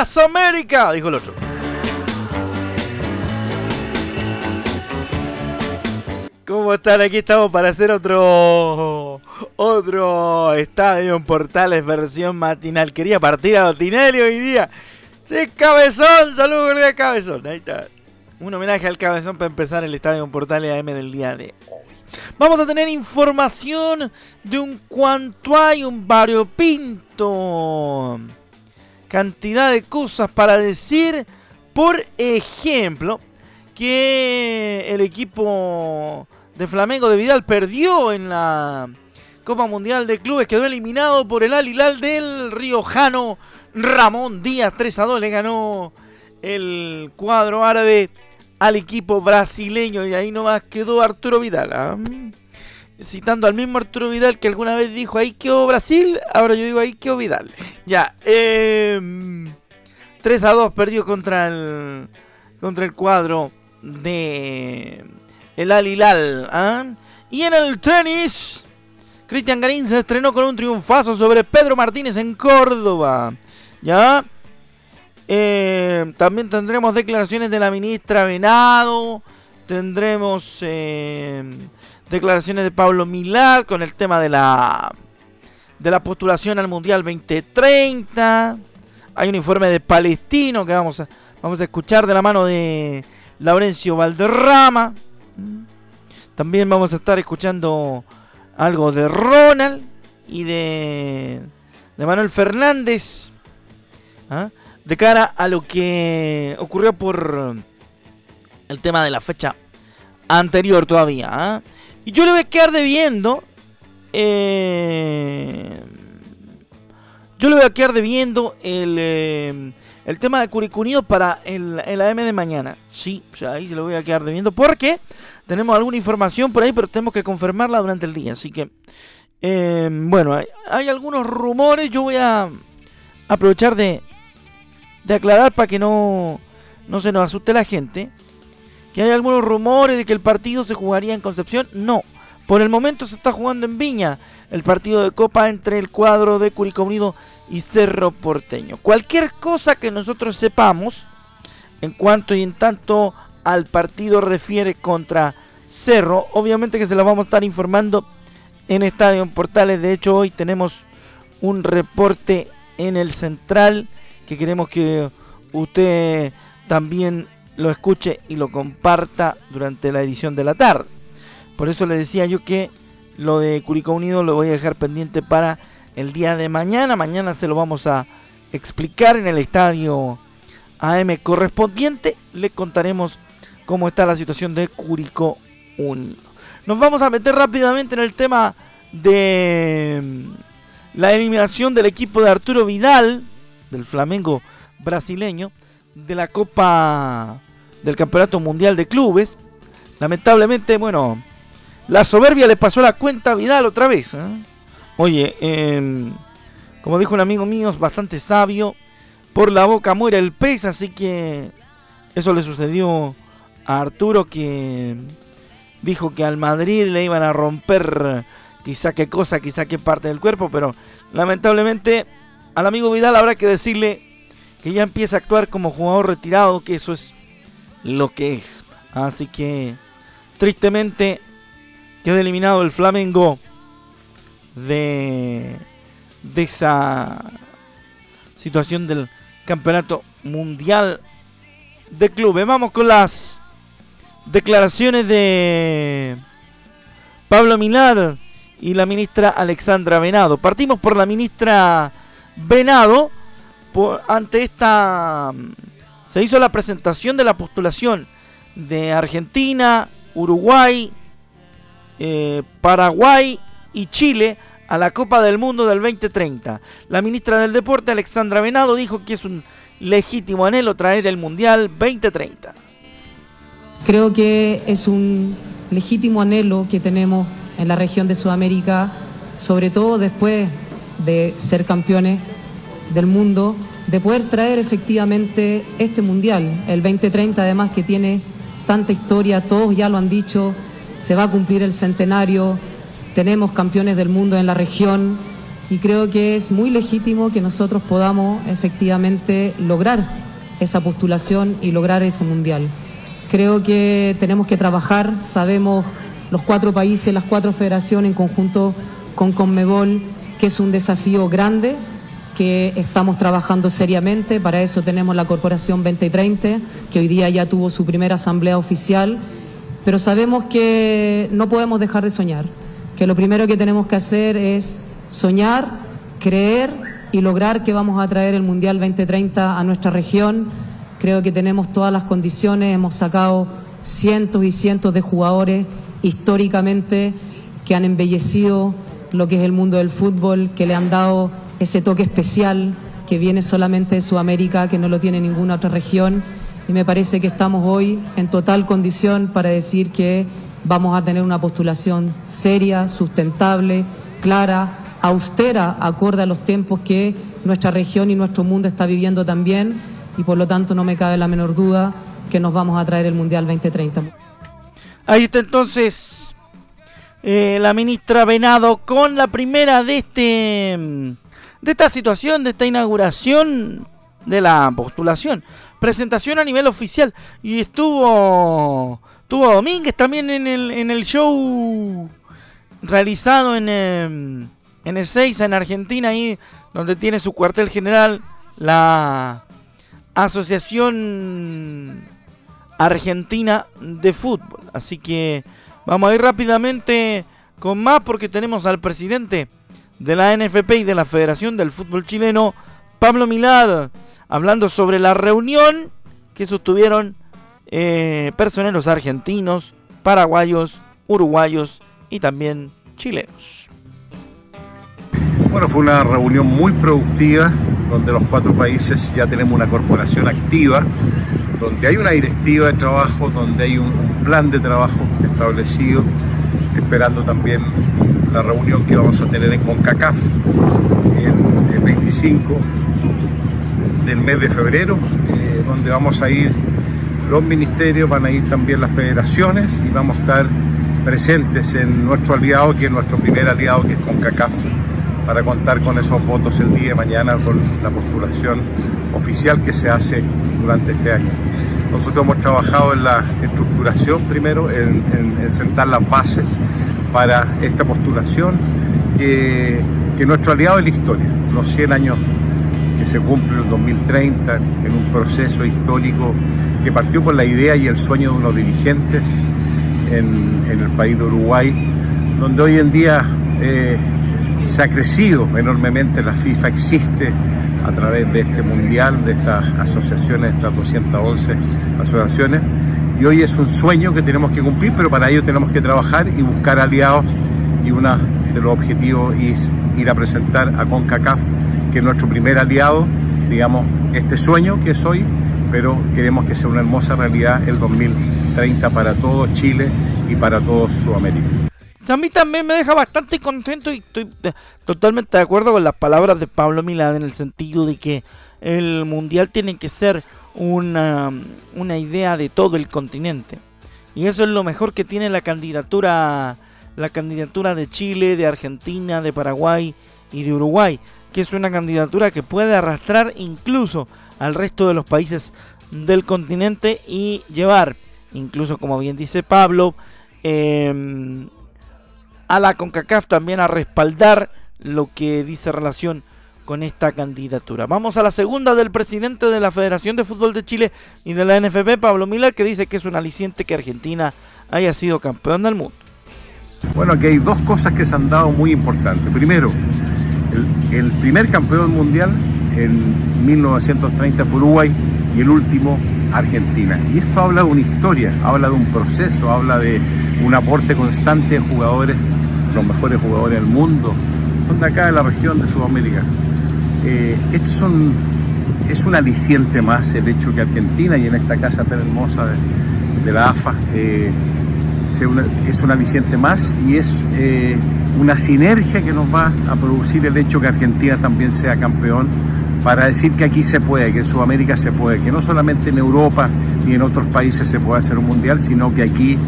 América, dijo el otro. ¿Cómo están? Aquí estamos para hacer otro otro estadio en Portales versión matinal. Quería partir a Tinelli hoy día. Sí, Cabezón, saludos de Cabezón. Ahí está. Un homenaje al Cabezón para empezar el estadio en Portales AM del día de hoy. Vamos a tener información de un cuanto hay un variopinto cantidad de cosas para decir. Por ejemplo, que el equipo de Flamengo de Vidal perdió en la Copa Mundial de Clubes, quedó eliminado por el Alilal del riojano Ramón Díaz 3 a 2. Le ganó el cuadro árabe al equipo brasileño y ahí nomás quedó Arturo Vidal. ¿ah? citando al mismo Arturo Vidal que alguna vez dijo ahí quedó Brasil, ahora yo digo ahí quedó Vidal. Ya, 3 em, a 2 perdió contra el contra el cuadro de el Al Hilal. ¿ah? Y en el tenis, Cristian Garín se estrenó con un triunfazo sobre Pedro Martínez en Córdoba. ¿Ya? Em, también tendremos declaraciones de la ministra Venado. Tendremos em, declaraciones de Pablo Milad con el tema de la de la postulación al Mundial 2030. Hay un informe de Palestino que vamos a, vamos a escuchar de la mano de Laurencio Valderrama. También vamos a estar escuchando algo de Ronald y de, de Manuel Fernández. ¿ah? De cara a lo que ocurrió por el tema de la fecha anterior todavía. ¿ah? Y yo le voy a quedar debiendo. Eh, yo le voy a quedar debiendo el, eh, el tema de Curicunido para el, el, AM de mañana. Sí, o sea, ahí se lo voy a quedar debiendo. Porque tenemos alguna información por ahí, pero tenemos que confirmarla durante el día. Así que, eh, bueno, hay, hay, algunos rumores. Yo voy a aprovechar de, de aclarar para que no, no se nos asuste la gente que hay algunos rumores de que el partido se jugaría en Concepción. No, por el momento se está jugando en Viña el partido de Copa entre el cuadro de Curicó Unido y Cerro Porteño. Cualquier cosa que nosotros sepamos en cuanto y en tanto al partido refiere contra Cerro, obviamente que se lo vamos a estar informando en Estadio Portales. De hecho, hoy tenemos un reporte en el central que queremos que usted también lo escuche y lo comparta durante la edición de la tarde. Por eso le decía yo que lo de Curicó Unido lo voy a dejar pendiente para el día de mañana. Mañana se lo vamos a explicar en el estadio AM correspondiente. Le contaremos cómo está la situación de Curicó Unido. Nos vamos a meter rápidamente en el tema de mm, la eliminación del equipo de Arturo Vidal, del Flamengo brasileño, de la Copa del Campeonato Mundial de Clubes. Lamentablemente, bueno, la soberbia le pasó la cuenta a Vidal otra vez. ¿eh? Oye, em, como dijo un amigo mío, bastante sabio, por la boca muere el pez, así que eso le sucedió a Arturo que dijo que al Madrid le iban a romper quizá qué cosa, quizá qué parte del cuerpo, pero lamentablemente al amigo Vidal habrá que decirle que ya empieza a actuar como jugador retirado, que eso es lo que es. Así que tristemente quedó eliminado el Flamengo de, esa situación del campeonato mundial de clubes. Vamos con las declaraciones de Pablo Milad y la ministra Alexandra Venado. Partimos por la ministra Venado ante esta se hizo la presentación de la postulación de Argentina, Uruguay, eh, Paraguay y Chile a la Copa del Mundo del 2030. La ministra del Deporte, Alexandra Venado, dijo que es un legítimo anhelo traer el Mundial 2030. Creo que es un legítimo anhelo que tenemos en la región de Sudamérica, sobre todo después de ser campeones del mundo, de poder traer efectivamente este Mundial, el 2030 además que tiene tanta historia, todos ya lo han dicho, se va a cumplir el centenario, tenemos campeones del mundo en la región y creo que es muy legítimo que nosotros podamos efectivamente lograr esa postulación y lograr ese mundial. Creo que tenemos que trabajar, sabemos los cuatro países, las cuatro federaciones en conjunto con Conmebol, que es un desafío grande, que estamos trabajando seriamente. Para eso tenemos la Corporación 2030, que hoy día ya tuvo su primera asamblea oficial, pero sabemos que no podemos dejar de soñar que lo primero que tenemos que hacer es soñar, creer y lograr que vamos a traer el Mundial 2030 a nuestra región. Creo que tenemos todas las condiciones, hemos sacado cientos y cientos de jugadores históricamente que han embellecido lo que es el mundo del fútbol, que le han dado ese toque especial que viene solamente de Sudamérica, que no lo tiene ninguna otra región. Y me parece que estamos hoy en total condición para decir que vamos a tener una postulación seria, sustentable, clara, austera, acorde a los tiempos que nuestra región y nuestro mundo está viviendo también y por lo tanto no me cabe la menor duda que nos vamos a traer el Mundial 2030. Ahí está entonces eh, la ministra Venado con la primera de este de esta situación, de esta inauguración de la postulación. Presentación a nivel oficial y estuvo Tuvo Domínguez también en el, en el show realizado en, em, en en Argentina, ahí donde tiene su cuartel general la Asociación Argentina de Fútbol. Así que vamos a ir rápidamente con más porque tenemos al presidente de la NFP y de la Federación del Fútbol Chileno, Pablo Milad, hablando sobre la reunión que sostuvieron eh, personeros argentinos, paraguayos, uruguayos y también chilenos. Bueno, fue una reunión muy productiva donde los cuatro países ya tenemos una corporación activa, donde hay una directiva de trabajo, donde hay un, plan de trabajo establecido, esperando también la reunión que vamos a tener en CONCACAF el, 25 del mes de febrero, eh, donde vamos a ir los ministerios, van a ir también las federaciones y vamos a estar presentes en nuestro aliado, que es nuestro primer aliado, que es CONCACAF, para contar con esos votos el día de mañana con la postulación oficial que se hace durante este año. Nosotros hemos trabajado en la estructuración primero, en, sentar las bases para esta postulación, que, que nuestro aliado es la historia, los 100 años que se cumple en 2030 en un proceso histórico que partió por la idea y el sueño de unos dirigentes en, el país de Uruguay, donde hoy en día eh, se ha crecido enormemente, la FIFA existe a través de este mundial, de estas asociaciones, estas 211 asociaciones, y hoy es un sueño que tenemos que cumplir, pero para ello tenemos que trabajar y buscar aliados, y uno de los objetivos es ir a presentar a CONCACAF, que es nuestro primer aliado, digamos, este sueño que es hoy pero queremos que sea una hermosa realidad el 2030 para todo Chile y para todo Sudamérica. A mí también me deja bastante contento y estoy eh, totalmente de acuerdo con las palabras de Pablo Milad en el sentido de que el mundial tiene que ser una, una idea de todo el continente. Y eso es lo mejor que tiene la candidatura la candidatura de Chile, de Argentina, de Paraguay y de Uruguay, que es una candidatura que puede arrastrar incluso al resto de los países del continente y llevar, incluso como bien dice Pablo, em, a la CONCACAF también a respaldar lo que dice relación con esta candidatura. Vamos a la segunda del presidente de la Federación de Fútbol de Chile y de la NFP, Pablo Miller, que dice que es un aliciente que Argentina haya sido campeón del mundo. Bueno, aquí hay dos cosas que se han dado muy importantes. Primero, el primer campeón mundial en 1930 fue Uruguay y el último Argentina. Y esto habla de una historia, habla de un proceso, habla de, un aporte constante de jugadores, los mejores jugadores del mundo, son de acá de la región de Sudamérica. Eh, estos son, es un aliciente más el hecho que Argentina y en esta casa tan hermosa de, la AFA eh, es un aliciente más y es eh, una sinergia que nos va a producir el hecho que Argentina también sea campeón para decir que aquí se puede, que en Sudamérica se puede, que no solamente en Europa ni en otros países se puede hacer un mundial, sino que aquí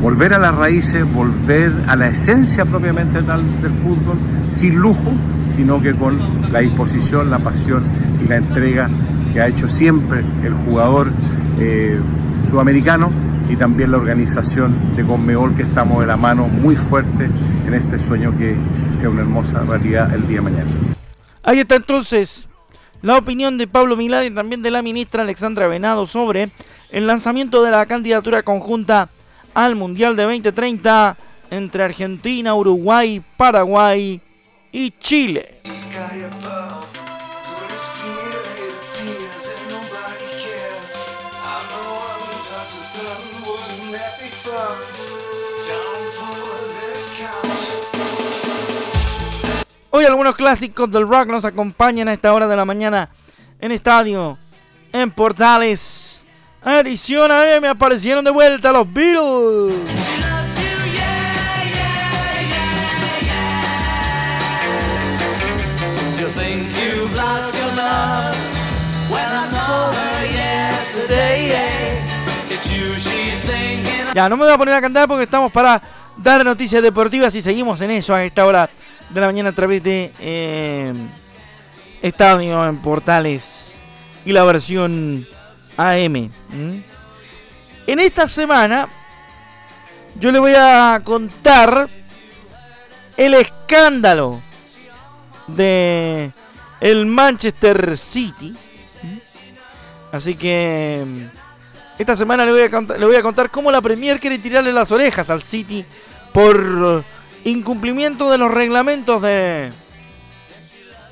volver a las raíces, volver a la esencia propiamente tal del fútbol, sin lujo, sino que con la disposición, la pasión y la entrega que ha hecho siempre el jugador eh, sudamericano y también la organización de Conmebol que estamos de la mano muy fuerte en este sueño que sea una hermosa realidad el día de mañana. Ahí está entonces la opinión de Pablo Milad y también de la ministra Alexandra Venado sobre el lanzamiento de la candidatura conjunta al Mundial de 2030 entre Argentina, Uruguay, Paraguay y Chile. Hoy algunos clásicos del rock nos acompañan a esta hora de la mañana en estadio, en Portales. Edición AM aparecieron de vuelta los Beatles. Ya, no me voy a poner a cantar porque estamos para dar noticias deportivas y seguimos en eso a esta hora de la mañana a través de eh, Estadio en Portales y la versión AM. En esta semana yo le voy a contar el escándalo de el Manchester City. Así que esta semana le voy, a contar, le voy a contar cómo la Premier quiere tirarle las orejas al City por incumplimiento de los reglamentos de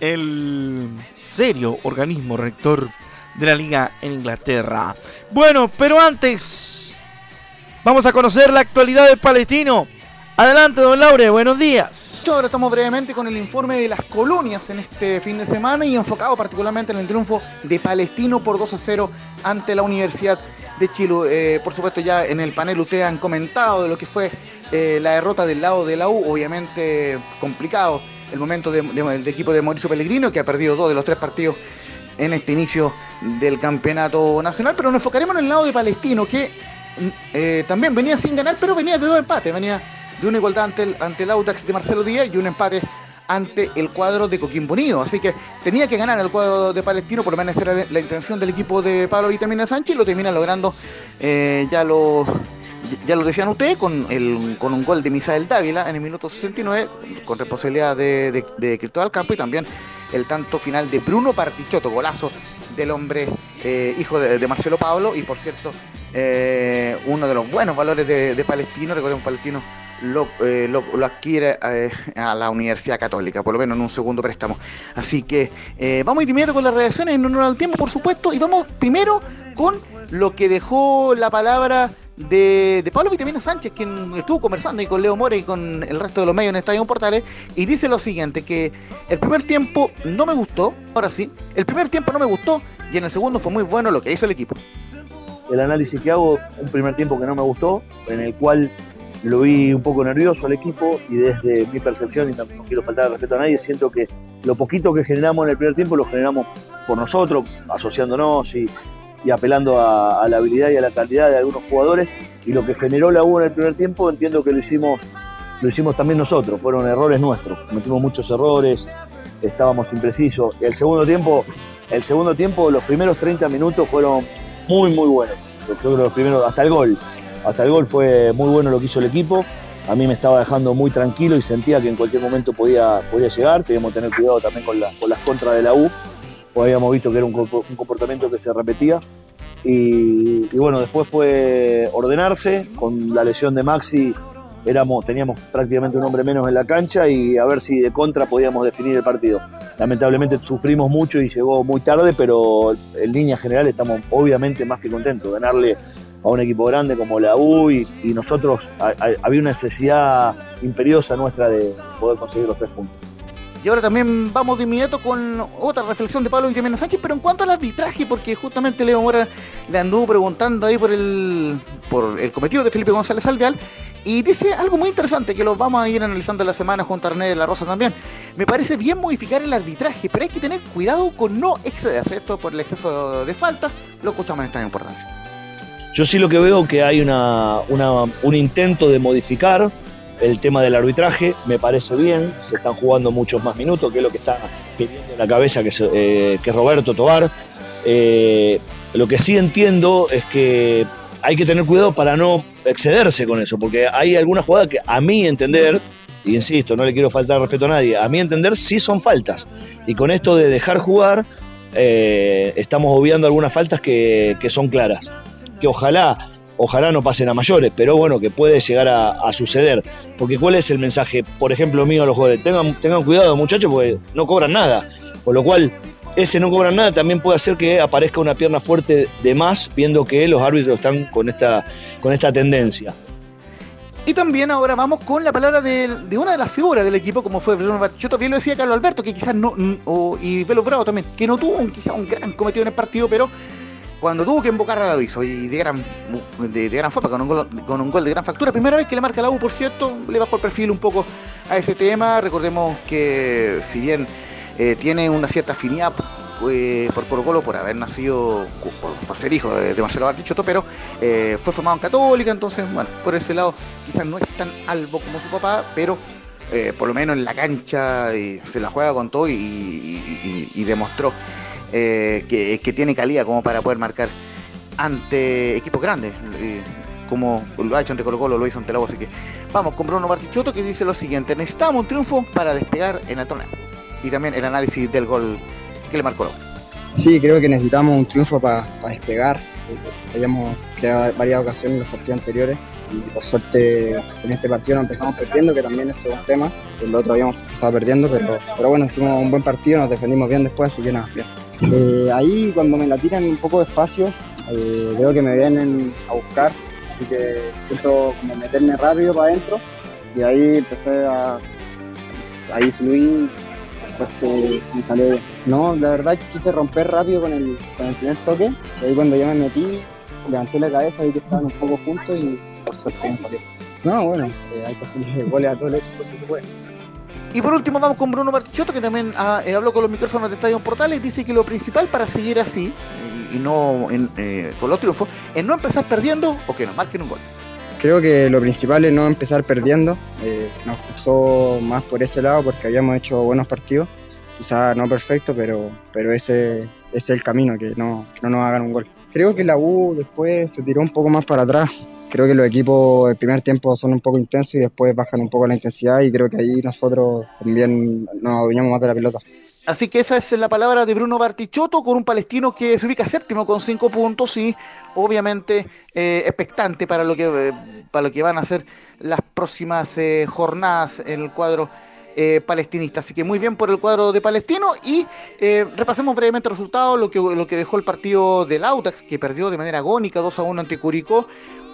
el serio organismo rector de la liga en Inglaterra. Bueno, pero antes vamos a conocer la actualidad del palestino. Adelante, don Laure, buenos días. Ahora estamos brevemente con el informe de las colonias en este fin de semana y enfocado particularmente en el triunfo de Palestino por 2 a 0 ante la Universidad de Chile. Eh, por supuesto, ya en el panel ustedes han comentado de lo que fue eh, la derrota del lado de la U, obviamente complicado. El momento del equipo de Mauricio Pellegrino, que ha perdido dos de los tres partidos en este inicio del campeonato nacional, pero nos enfocaremos en el lado de Palestino, que eh, también venía sin ganar, pero venía de dos empates, venía de una igualdad ante el, ante el Audax de Marcelo Díaz y un empate ante el cuadro de Coquimbo Unido. Así que tenía que ganar el cuadro de Palestino, por lo menos era la intención del equipo de Pablo Vitamina Sánchez, y lo termina logrando eh, ya los ya lo decían ustedes, con, el, con un gol de Misael Dávila en el minuto 69, con responsabilidad de, de, de Cristóbal Campo y también el tanto final de Bruno Partichotto, golazo del hombre eh, hijo de, Marcelo Pablo y por cierto eh, uno de los buenos valores de, Palestino, recordemos Palestino lo, eh, lo, adquiere a la Universidad Católica, por lo menos en un segundo préstamo. Así que vamos primero con las reacciones en honor al tiempo, por supuesto, y vamos primero con lo que dejó la palabra de, Pablo Vitamina Sánchez, quien estuvo conversando y con Leo More y con el resto de los medios en Estadio Portales, y dice lo siguiente, que el primer tiempo no me gustó, ahora sí, el primer tiempo no me gustó y en el segundo fue muy bueno lo que hizo el equipo. El análisis que hago, un primer tiempo que no me gustó, en el cual lo vi un poco nervioso al equipo y desde mi percepción, y no quiero faltar el respeto a nadie, siento que lo poquito que generamos en el primer tiempo lo generamos por nosotros, asociándonos y y apelando a, la habilidad y a la calidad de algunos jugadores. Y lo que generó la U en el primer tiempo, entiendo que lo hicimos, lo hicimos también nosotros, fueron errores nuestros. Cometimos muchos errores, estábamos imprecisos. El segundo tiempo, el segundo tiempo, los primeros 30 minutos fueron muy, muy buenos. Los primeros, hasta el gol. Hasta el gol fue muy bueno lo que hizo el equipo. A mí me estaba dejando muy tranquilo y sentía que en cualquier momento podía, podía llegar. Teníamos que tener cuidado también con, con las contras de la U pues habíamos visto que era un, comportamiento que se repetía. Y, bueno, después fue ordenarse, con la lesión de Maxi éramos, teníamos prácticamente un hombre menos en la cancha y a ver si de contra podíamos definir el partido. Lamentablemente sufrimos mucho y llegó muy tarde, pero en línea general estamos obviamente más que contentos. Ganarle a un equipo grande como la U y, nosotros había una necesidad imperiosa nuestra de poder conseguir los tres puntos. Y ahora también vamos de inmediato con otra reflexión de Pablo Guillermo Sánchez, pero en cuanto al arbitraje, porque justamente Leo Mora le anduvo preguntando ahí por el, por el cometido de Felipe González Alveal, y dice algo muy interesante que lo vamos a ir analizando la semana junto a Arné de la Rosa también. Me parece bien modificar el arbitraje, pero hay que tener cuidado con no excederse esto por el exceso de falta. Lo escuchamos en esta importancia. Yo sí lo que veo que hay una, un intento de modificar el tema del arbitraje, me parece bien, se están jugando muchos más minutos, que es lo que está pidiendo en la cabeza que, eh, que Roberto Tobar. Eh, lo que sí entiendo es que hay que tener cuidado para no excederse con eso, porque hay algunas jugadas que a mí entender, y insisto, no le quiero faltar respeto a nadie, a mí entender sí son faltas. Y con esto de dejar jugar, eh, estamos obviando algunas faltas que, que son claras. Que ojalá ojalá no pasen a mayores, pero bueno, que puede llegar a, suceder. Porque ¿cuál es el mensaje, por ejemplo, mío a los jugadores? Tengan, cuidado, muchachos, porque no cobran nada. Por lo cual, ese no cobran nada también puede hacer que aparezca una pierna fuerte de más, viendo que los árbitros están con esta, con esta tendencia. Y también ahora vamos con la palabra de, una de las figuras del equipo, como fue Bruno Yo todavía lo decía Carlos Alberto, que quizás no, y Velo Bravo también, que no tuvo quizás un gran cometido en el partido, pero cuando tuvo que invocar a la hizo y de gran, de, gran con un, gol, con un gol de gran factura. Primera vez que le marca la U, por cierto, le bajó el perfil un poco a ese tema. Recordemos que si bien eh, tiene una cierta afinidad eh, por Colo Colo por haber nacido, por, ser hijo de, Marcelo Bartichotto, pero eh, fue formado en Católica, entonces, bueno, por ese lado quizás no es tan albo como su papá, pero por lo menos en la cancha se la juega con todo y demostró eh, que, tiene calidad como para poder marcar ante equipos grandes, como lo ha hecho ante Colo Colo, lo hizo ante la así que vamos con Bruno Bartichotto que dice lo siguiente, necesitamos un triunfo para despegar en el torneo. Y también el análisis del gol que le marcó Sí, creo que necesitamos un triunfo para despegar. Habíamos creado varias ocasiones en los partidos anteriores y por suerte en este partido no empezamos perdiendo, que también es un tema. El otro habíamos empezado perdiendo, pero, pero bueno, hicimos un buen partido, nos defendimos bien después, así que nada, bien. Eh, ahí cuando me la tiran un poco de espacio, eh, veo que me vienen a buscar, así que siento como meterme rápido para adentro y ahí empecé a ahí fluir después que me salió No, la verdad quise romper rápido con el, con el primer toque, y ahí cuando ya me metí, levanté la cabeza, vi que estaban un poco juntos y por suerte me salió. No, bueno, eh, hay posibilidades de goles a todo el equipo si se puede. Y por último vamos con Bruno Bartichotto, que también ah, eh, habló con los micrófonos de Estadio Portales, dice que lo principal para seguir así, y, no eh, con los triunfos, es no empezar perdiendo o que nos marquen un gol. Creo que lo principal es no empezar perdiendo. Eh, nos gustó más por ese lado porque habíamos hecho buenos partidos. Quizás no perfecto, pero, pero ese, es el camino, que no, que no nos hagan un gol. Creo que la U después se tiró un poco más para atrás creo que los equipos el primer tiempo son un poco intensos y después bajan un poco la intensidad y creo que ahí nosotros también nos adueñamos más de la pelota. Así que esa es la palabra de Bruno Bartichotto con un palestino que se ubica séptimo con cinco puntos y obviamente eh, expectante para lo que eh, para lo que van a ser las próximas eh, jornadas en el cuadro palestinista. Así que muy bien por el cuadro de Palestino y repasemos brevemente el resultado, lo que, lo que dejó el partido del Autax, que perdió de manera agónica 2 a 1 ante Curicó.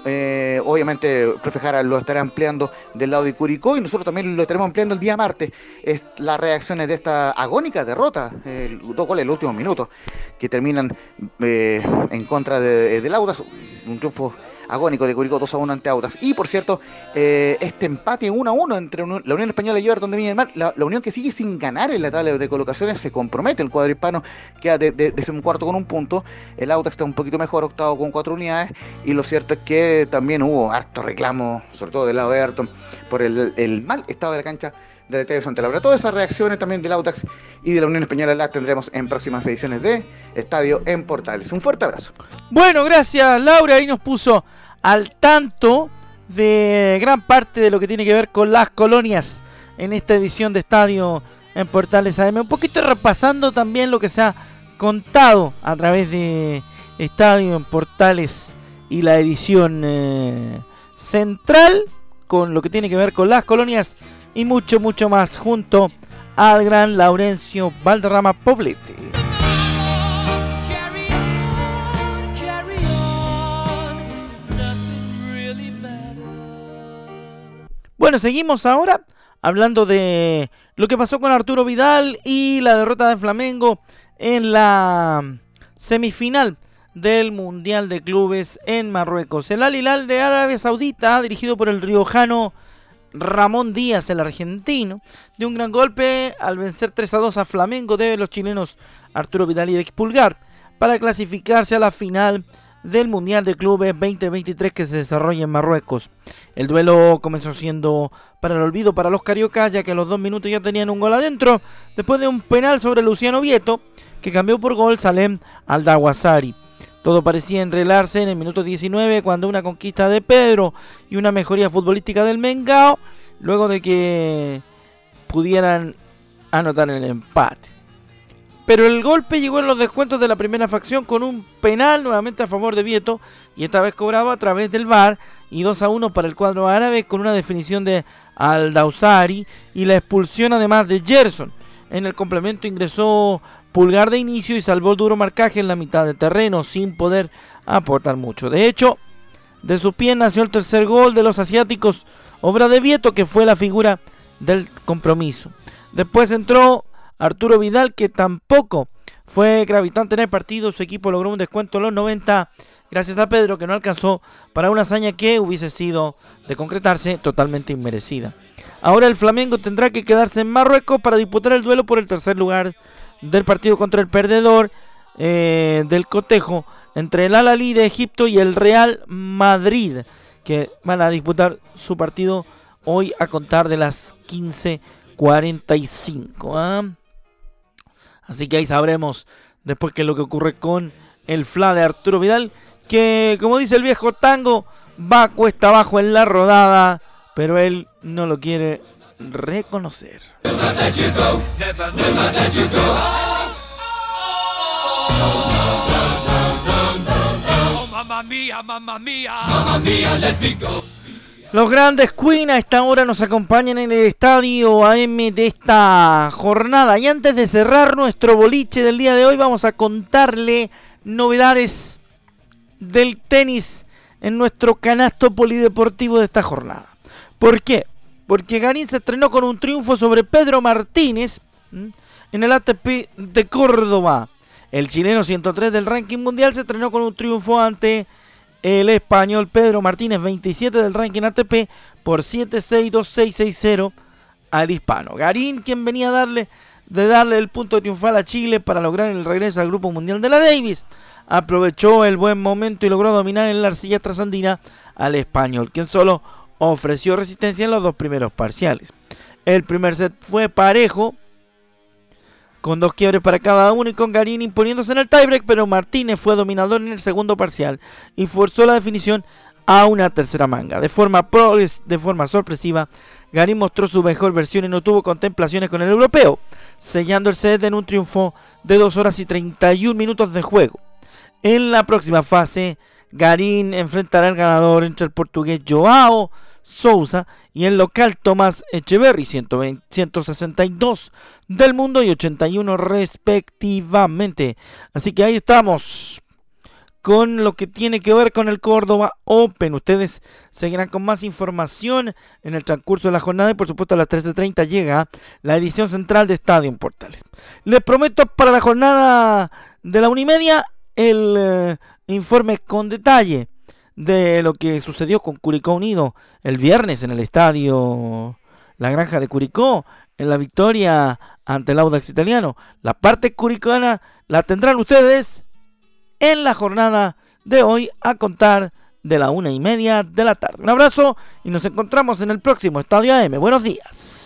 Eh, obviamente, profe Jara lo estará ampliando del lado de Curicó y nosotros también lo estaremos ampliando el día martes. Es las reacciones de esta agónica derrota, el, dos goles en los últimos minutos, que terminan eh, en contra de, Audas, un triunfo agónico de Curicó 2 a 1 ante Audas. Y por cierto, eh, este empate 1 a 1 entre la Unión Española y Everton de Viña del Mar, la, Unión que sigue sin ganar en la tabla de colocaciones, se compromete. El cuadro hispano queda de, de, un cuarto con un punto. El Audas está un poquito mejor, octavo con cuatro unidades. Y lo cierto es que también hubo harto reclamo, sobre todo del lado de Everton, por el, el mal estado de la cancha del Estadio Santa Laura. Todas esas reacciones también del Autax y de la Unión Española las tendremos en próximas ediciones de Estadio en Portales. Un fuerte abrazo. Bueno, gracias Laura. Ahí nos puso al tanto de gran parte de lo que tiene que ver con las colonias en esta edición de Estadio en Portales AM. Un poquito repasando también lo que se ha contado a través de Estadio en Portales y la edición eh, central con lo que tiene que ver con las colonias y mucho, mucho más junto al gran Laurencio Valderrama Poblete. Bueno, seguimos ahora hablando de lo que pasó con Arturo Vidal y la derrota de Flamengo en la semifinal del Mundial de Clubes en Marruecos. El Al Hilal de Arabia Saudita, dirigido por el riojano Ramón Díaz, el argentino, de un gran golpe al vencer 3 a 2 a Flamengo de los chilenos Arturo Vidal y Pulgar para clasificarse a la final del Mundial de Clubes 2023 que se desarrolla en Marruecos. El duelo comenzó siendo para el olvido para los cariocas, ya que a los dos minutos ya tenían un gol adentro, después de un penal sobre Luciano Vieto, que cambió por gol Salem al Dawasari. Todo parecía enrelarse en el minuto 19 cuando una conquista de Pedro y una mejoría futbolística del Mengao, luego de que pudieran anotar el empate. Pero el golpe llegó en los descuentos de la primera facción con un penal nuevamente a favor de Vieto y esta vez cobrado a través del VAR y 2 a 1 para el cuadro árabe con una definición de Aldausari y la expulsión además de Gerson. En el complemento ingresó Pulgar de inicio y salvó el duro marcaje en la mitad de terreno sin poder aportar mucho. De hecho, de su pie nació el tercer gol de los asiáticos, obra de Vieto que fue la figura del compromiso. Después entró Arturo Vidal, que tampoco fue gravitante en el partido. Su equipo logró un descuento en los 90 gracias a Pedro, que no alcanzó para una hazaña que hubiese sido de concretarse totalmente inmerecida. Ahora el Flamengo tendrá que quedarse en Marruecos para disputar el duelo por el tercer lugar del partido contra el perdedor eh, del cotejo entre el al de Egipto y el Real Madrid, que van a disputar su partido hoy a contar de las 15.45. Así que ahí sabremos después qué es lo que ocurre con el Fla de Arturo Vidal, que como dice el viejo tango, va cuesta abajo en la rodada, pero él no lo quiere reconocer. Los grandes Queen a esta hora nos acompañan en el estadio AM de esta jornada. Y antes de cerrar nuestro boliche del día de hoy, vamos a contarle novedades del tenis en nuestro canasto polideportivo de esta jornada. ¿Por qué? Porque Garín se estrenó con un triunfo sobre Pedro Martínez en el ATP de Córdoba. El chileno 103 del ranking mundial se estrenó con un triunfo ante el español Pedro Martínez, 27 del ranking ATP, por 7-6-2-6-6-0 al hispano. Garín, quien venía a darle, de darle el punto triunfal a Chile para lograr el regreso al Grupo Mundial de la Davis, aprovechó el buen momento y logró dominar en la arcilla trasandina al español, quien solo ofreció resistencia en los dos primeros parciales. El primer set fue parejo, con dos quiebres para cada uno y con Garín imponiéndose en el tiebreak, pero Martínez fue dominador en el segundo parcial y forzó la definición a una tercera manga. De forma, de forma sorpresiva, Garín mostró su mejor versión y no tuvo contemplaciones con el europeo, sellando el set en un triunfo de 2 horas y 31 minutos de juego. En la próxima fase, Garín enfrentará al ganador entre el portugués Joao Sousa y el local Tomás Echeverry, 162 del mundo y 81 respectivamente. Así que ahí estamos con lo que tiene que ver con el Córdoba Open. Ustedes seguirán con más información en el transcurso de la jornada y por supuesto a las 13.30 llega la edición central de Estadio Portales. Les prometo para la jornada de la Unimedia el eh, informe con detalle de lo que sucedió con Curicó Unido el viernes en el estadio La Granja de Curicó, en la victoria ante el Audax italiano. La parte curicana la tendrán ustedes en la jornada de hoy a contar de la una y media de la tarde. Un abrazo y nos encontramos en el próximo Estadio AM. Buenos días.